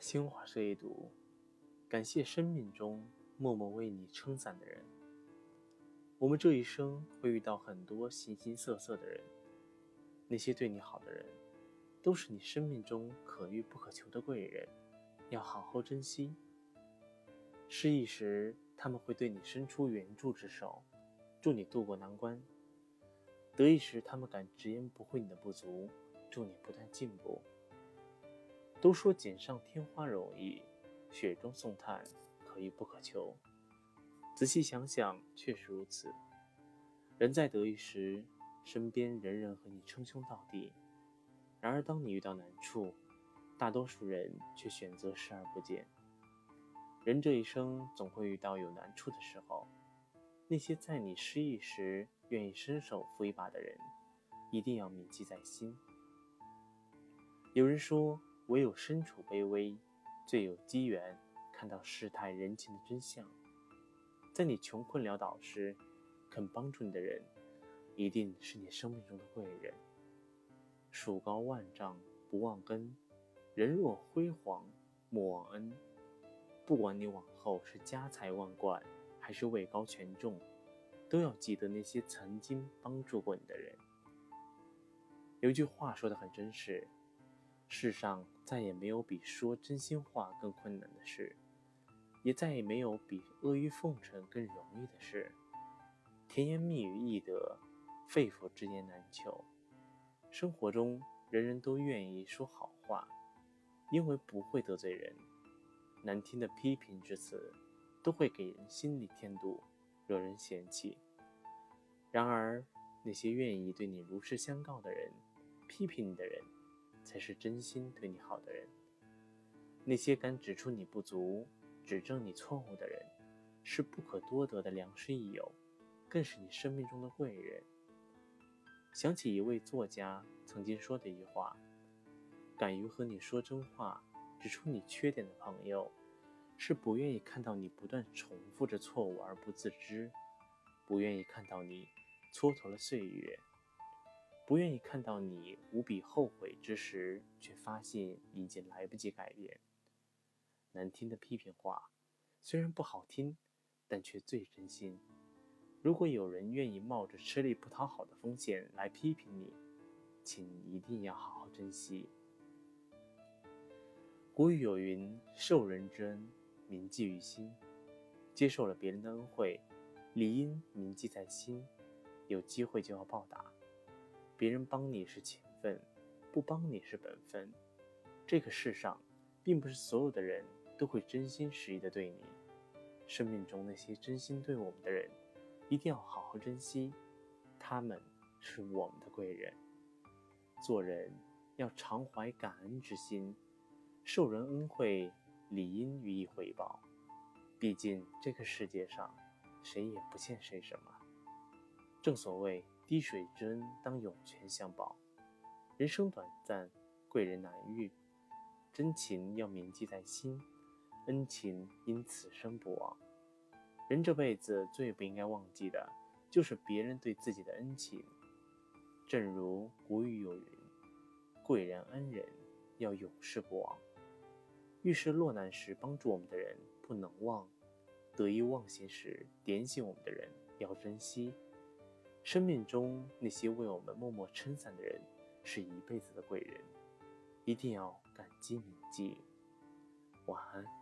新华社一读，感谢生命中默默为你撑伞的人。我们这一生会遇到很多形形色色的人，那些对你好的人，都是你生命中可遇不可求的贵人，要好好珍惜。失意时，他们会对你伸出援助之手，助你渡过难关；得意时，他们敢直言不讳你的不足，助你不断进步。都说锦上添花容易，雪中送炭可遇不可求。仔细想想，确实如此。人在得意时，身边人人和你称兄道弟；然而，当你遇到难处，大多数人却选择视而不见。人这一生总会遇到有难处的时候，那些在你失意时愿意伸手扶一把的人，一定要铭记在心。有人说。唯有身处卑微，最有机缘看到世态人情的真相。在你穷困潦倒时，肯帮助你的人，一定是你生命中的贵人。树高万丈不忘根，人若辉煌莫忘恩。不管你往后是家财万贯，还是位高权重，都要记得那些曾经帮助过你的人。有句话说的很真实。世上再也没有比说真心话更困难的事，也再也没有比阿谀奉承更容易的事。甜言蜜语易得，肺腑之言难求。生活中人人都愿意说好话，因为不会得罪人。难听的批评之词，都会给人心里添堵，惹人嫌弃。然而，那些愿意对你如实相告的人，批评你的人。才是真心对你好的人。那些敢指出你不足、指正你错误的人，是不可多得的良师益友，更是你生命中的贵人。想起一位作家曾经说的一句话：“敢于和你说真话、指出你缺点的朋友，是不愿意看到你不断重复着错误而不自知，不愿意看到你蹉跎了岁月。”不愿意看到你无比后悔之时，却发现已经来不及改变。难听的批评话，虽然不好听，但却最真心。如果有人愿意冒着吃力不讨好的风险来批评你，请一定要好好珍惜。古语有云：“受人之恩，铭记于心。”接受了别人的恩惠，理应铭记在心，有机会就要报答。别人帮你是情分，不帮你是本分。这个世上，并不是所有的人都会真心实意的对你。生命中那些真心对我们的人，一定要好好珍惜，他们是我们的贵人。做人要常怀感恩之心，受人恩惠理应予以回报。毕竟这个世界上，谁也不欠谁什么。正所谓。滴水之恩，当涌泉相报。人生短暂，贵人难遇，真情要铭记在心，恩情因此生不忘。人这辈子最不应该忘记的，就是别人对自己的恩情。正如古语有云：“贵人恩人，要永世不忘。”遇事落难时帮助我们的人不能忘，得意忘形时点醒我们的人要珍惜。生命中那些为我们默默撑伞的人，是一辈子的贵人，一定要感激铭记。晚安。